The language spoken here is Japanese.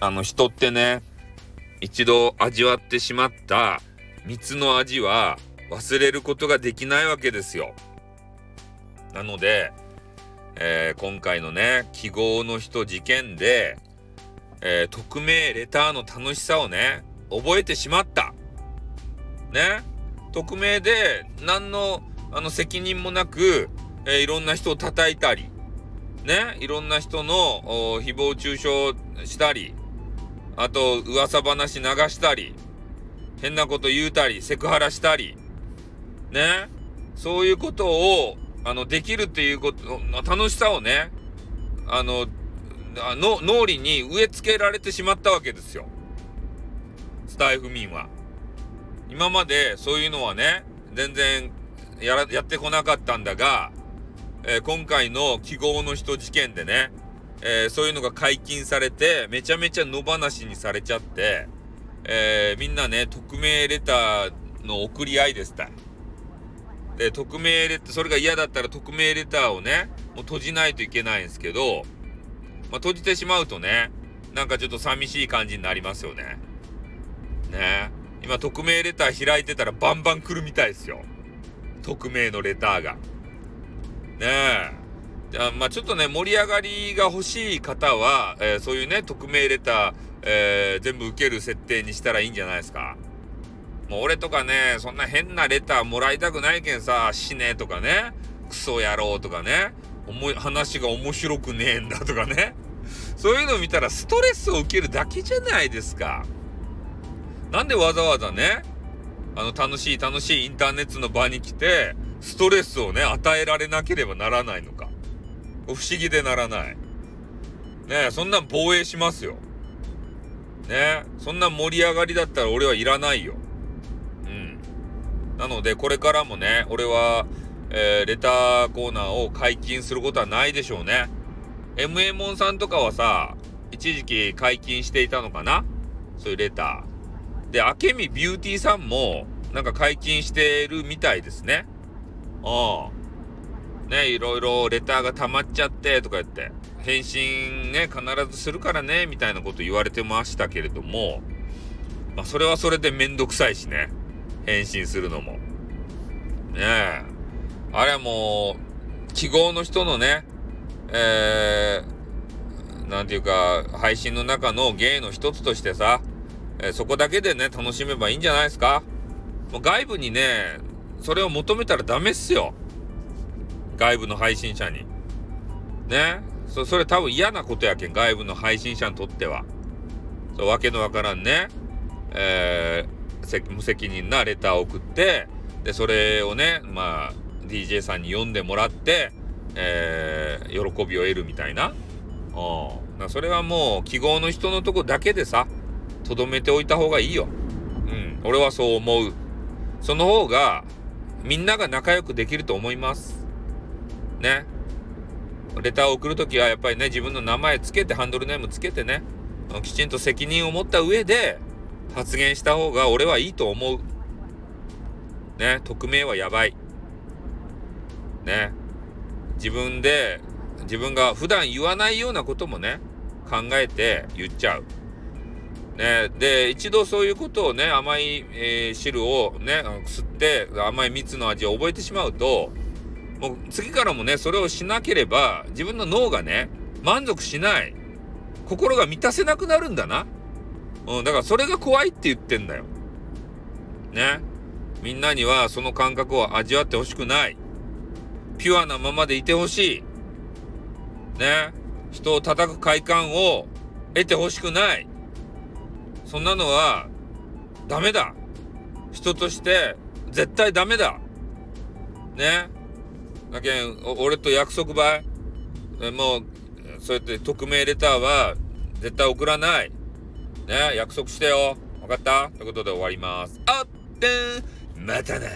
あの人ってね、一度味わってしまった蜜の味は忘れることができないわけですよ。なので、えー、今回のね、記号の人事件で、えー、匿名レターの楽しさをね、覚えてしまった。ね。匿名で何のあの責任もなく、えー、いろんな人を叩いたり、ね、いろんな人の誹謗中傷したり、あと噂話流したり、変なこと言うたり、セクハラしたり、ね、そういうことを、あの、できるっていうことの楽しさをね、あの、の脳裏に植え付けられてしまったわけですよ。スタイフ民は。今までそういうのはね、全然やらやってこなかったんだが、えー、今回の記号の人事件でね、えー、そういうのが解禁されて、めちゃめちゃ野放しにされちゃって、えー、みんなね、匿名レターの送り合いですたで、匿名レター、それが嫌だったら匿名レターをね、もう閉じないといけないんですけど、まあ、閉じてしまうとね、なんかちょっと寂しい感じになりますよね。ね今、匿名レター開いてたらバンバン来るみたいですよ。匿名のレターが。ねえ。あまあ、ちょっとね、盛り上がりが欲しい方は、えー、そういうね、匿名レター、えー、全部受ける設定にしたらいいんじゃないですか。もう俺とかね、そんな変なレターもらいたくないけんさ、死ねとかね、クソ野郎とかね、思い、話が面白くねえんだとかね。そういうの見たらストレスを受けるだけじゃないですか。なんでわざわざね、あの楽しい楽しいインターネットの場に来て、ストレスをね、与えられなければならないのか。不思議でならない。ねそんなん防衛しますよ。ねそんな盛り上がりだったら俺はいらないよ。うん。なので、これからもね、俺は、えー、レターコーナーを解禁することはないでしょうね。MA モンさんとかはさ、一時期解禁していたのかな？そういうレター。で、明美ビューティーさんも、なんか解禁してるみたいですね。ああ。ね、いろいろレターが溜まっちゃってとか言って、返信ね、必ずするからね、みたいなこと言われてましたけれども、まあ、それはそれでめんどくさいしね。返信するのも。ねえ。あれはもう、記号の人のね、えー、なんていうか、配信の中の芸の一つとしてさ、えー、そこだけでね、楽しめばいいんじゃないですかもう外部にね、それを求めたらダメっすよ。外部の配信者に。ね。そそれ多分嫌なことやけん、外部の配信者にとっては。そう、わけのわからんね。えー、無責任なレターを送って、で、それをね、まあ、DJ さんに読んでもらって、えー、喜びを得るみたいな。うん。それはもう、記号の人のとこだけでさ、とどめておいた方がいいよ。うん。俺はそう思う。その方が、みんなが仲良くできると思います。ね。レターを送るときはやっぱりね、自分の名前つけて、ハンドルネームつけてね、きちんと責任を持った上で発言した方が俺はいいと思う。ね、匿名はやばい。ね。自分で、自分が普段言わないようなこともね、考えて言っちゃう。ね、で、一度そういうことをね、甘い、えー、汁をね、吸って甘い蜜の味を覚えてしまうと、もう次からもね、それをしなければ、自分の脳がね、満足しない。心が満たせなくなるんだな。うん、だからそれが怖いって言ってんだよ。ね。みんなにはその感覚を味わってほしくない。ピュアなままでいてほしい。ね。人を叩く快感を得てほしくない。そんなのは、ダメだ。人として絶対ダメだ。ね。だけん、俺と約束ばい？もう、そうやって匿名レターは絶対送らない。ね、約束してよ。分かった？ということで終わります。あってん、またな。